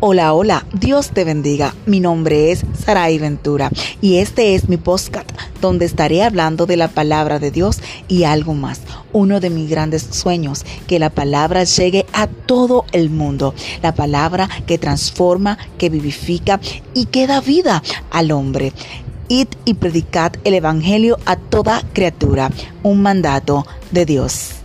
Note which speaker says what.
Speaker 1: Hola, hola, Dios te bendiga. Mi nombre es Sarai Ventura y este es mi podcast donde estaré hablando de la palabra de Dios y algo más. Uno de mis grandes sueños, que la palabra llegue a todo el mundo. La palabra que transforma, que vivifica y que da vida al hombre. Id y predicad el Evangelio a toda criatura, un mandato de Dios.